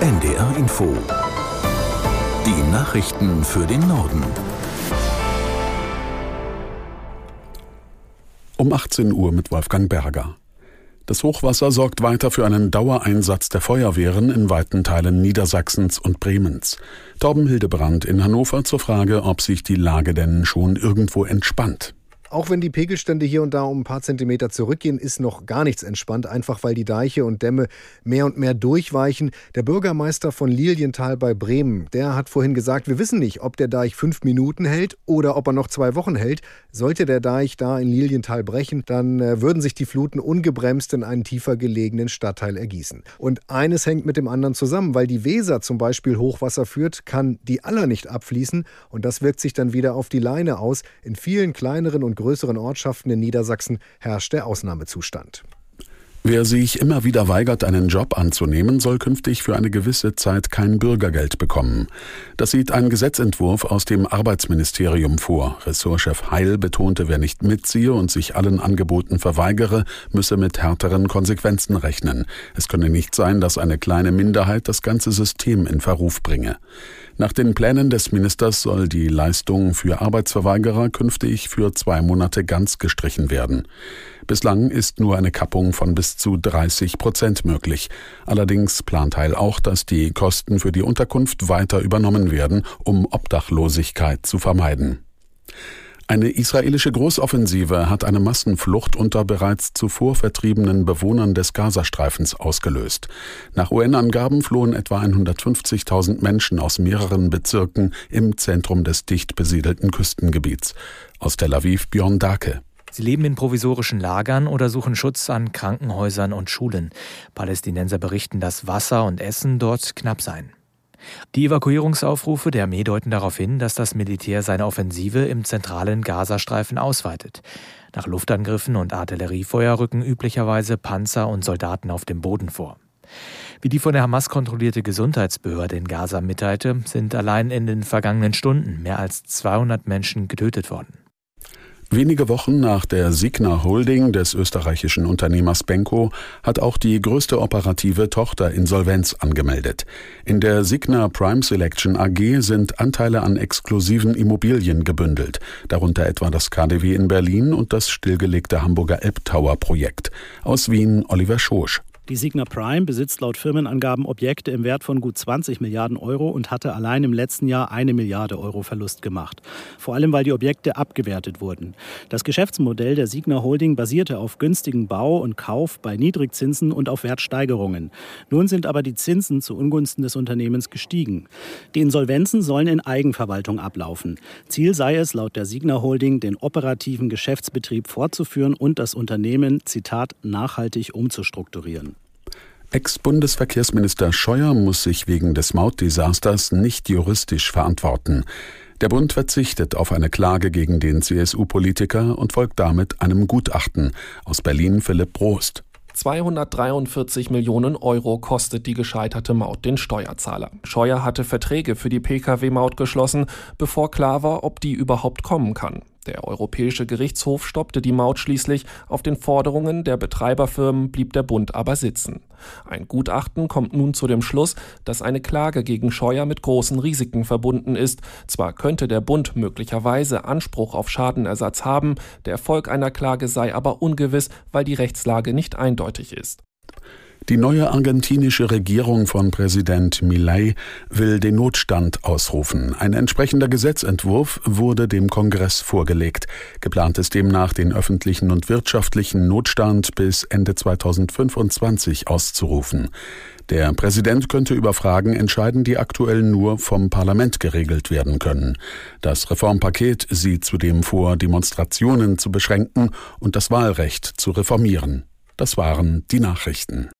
NDR Info. Die Nachrichten für den Norden. Um 18 Uhr mit Wolfgang Berger. Das Hochwasser sorgt weiter für einen Dauereinsatz der Feuerwehren in weiten Teilen Niedersachsens und Bremens. Torben Hildebrand in Hannover zur Frage, ob sich die Lage denn schon irgendwo entspannt. Auch wenn die Pegelstände hier und da um ein paar Zentimeter zurückgehen, ist noch gar nichts entspannt, einfach weil die Deiche und Dämme mehr und mehr durchweichen. Der Bürgermeister von Lilienthal bei Bremen, der hat vorhin gesagt, wir wissen nicht, ob der Deich fünf Minuten hält oder ob er noch zwei Wochen hält. Sollte der Deich da in Lilienthal brechen, dann äh, würden sich die Fluten ungebremst in einen tiefer gelegenen Stadtteil ergießen. Und eines hängt mit dem anderen zusammen, weil die Weser zum Beispiel Hochwasser führt, kann die Aller nicht abfließen und das wirkt sich dann wieder auf die Leine aus. In vielen kleineren und größeren Ortschaften in Niedersachsen herrscht der Ausnahmezustand. Wer sich immer wieder weigert, einen Job anzunehmen, soll künftig für eine gewisse Zeit kein Bürgergeld bekommen. Das sieht ein Gesetzentwurf aus dem Arbeitsministerium vor. Ressortchef Heil betonte, wer nicht mitziehe und sich allen Angeboten verweigere, müsse mit härteren Konsequenzen rechnen. Es könne nicht sein, dass eine kleine Minderheit das ganze System in Verruf bringe. Nach den Plänen des Ministers soll die Leistung für Arbeitsverweigerer künftig für zwei Monate ganz gestrichen werden. Bislang ist nur eine Kappung von bis zu 30 Prozent möglich. Allerdings plant Heil auch, dass die Kosten für die Unterkunft weiter übernommen werden, um Obdachlosigkeit zu vermeiden. Eine israelische Großoffensive hat eine Massenflucht unter bereits zuvor vertriebenen Bewohnern des Gazastreifens ausgelöst. Nach UN-Angaben flohen etwa 150.000 Menschen aus mehreren Bezirken im Zentrum des dicht besiedelten Küstengebiets. Aus Tel Aviv Björn Dake. Sie leben in provisorischen Lagern oder suchen Schutz an Krankenhäusern und Schulen. Palästinenser berichten, dass Wasser und Essen dort knapp seien. Die Evakuierungsaufrufe der Armee deuten darauf hin, dass das Militär seine Offensive im zentralen Gazastreifen ausweitet. Nach Luftangriffen und Artilleriefeuer rücken üblicherweise Panzer und Soldaten auf dem Boden vor. Wie die von der Hamas kontrollierte Gesundheitsbehörde in Gaza mitteilte, sind allein in den vergangenen Stunden mehr als 200 Menschen getötet worden. Wenige Wochen nach der Signa Holding des österreichischen Unternehmers Benko hat auch die größte operative Tochter Insolvenz angemeldet. In der Signa Prime Selection AG sind Anteile an exklusiven Immobilien gebündelt, darunter etwa das KDW in Berlin und das stillgelegte Hamburger Elbtower Projekt. Aus Wien Oliver Schosch. Die Signa Prime besitzt laut Firmenangaben Objekte im Wert von gut 20 Milliarden Euro und hatte allein im letzten Jahr eine Milliarde Euro Verlust gemacht. Vor allem, weil die Objekte abgewertet wurden. Das Geschäftsmodell der Signa Holding basierte auf günstigen Bau und Kauf bei Niedrigzinsen und auf Wertsteigerungen. Nun sind aber die Zinsen zu Ungunsten des Unternehmens gestiegen. Die Insolvenzen sollen in Eigenverwaltung ablaufen. Ziel sei es, laut der Signa Holding, den operativen Geschäftsbetrieb fortzuführen und das Unternehmen, Zitat, nachhaltig umzustrukturieren. Ex-Bundesverkehrsminister Scheuer muss sich wegen des Mautdesasters nicht juristisch verantworten. Der Bund verzichtet auf eine Klage gegen den CSU-Politiker und folgt damit einem Gutachten. Aus Berlin Philipp Prost. 243 Millionen Euro kostet die gescheiterte Maut den Steuerzahler. Scheuer hatte Verträge für die Pkw-Maut geschlossen, bevor klar war, ob die überhaupt kommen kann. Der Europäische Gerichtshof stoppte die Maut schließlich. Auf den Forderungen der Betreiberfirmen blieb der Bund aber sitzen. Ein Gutachten kommt nun zu dem Schluss, dass eine Klage gegen Scheuer mit großen Risiken verbunden ist. Zwar könnte der Bund möglicherweise Anspruch auf Schadenersatz haben, der Erfolg einer Klage sei aber ungewiss, weil die Rechtslage nicht eindeutig ist. Die neue argentinische Regierung von Präsident Milei will den Notstand ausrufen. Ein entsprechender Gesetzentwurf wurde dem Kongress vorgelegt. Geplant ist demnach, den öffentlichen und wirtschaftlichen Notstand bis Ende 2025 auszurufen. Der Präsident könnte über Fragen entscheiden, die aktuell nur vom Parlament geregelt werden können. Das Reformpaket sieht zudem vor, Demonstrationen zu beschränken und das Wahlrecht zu reformieren. Das waren die Nachrichten.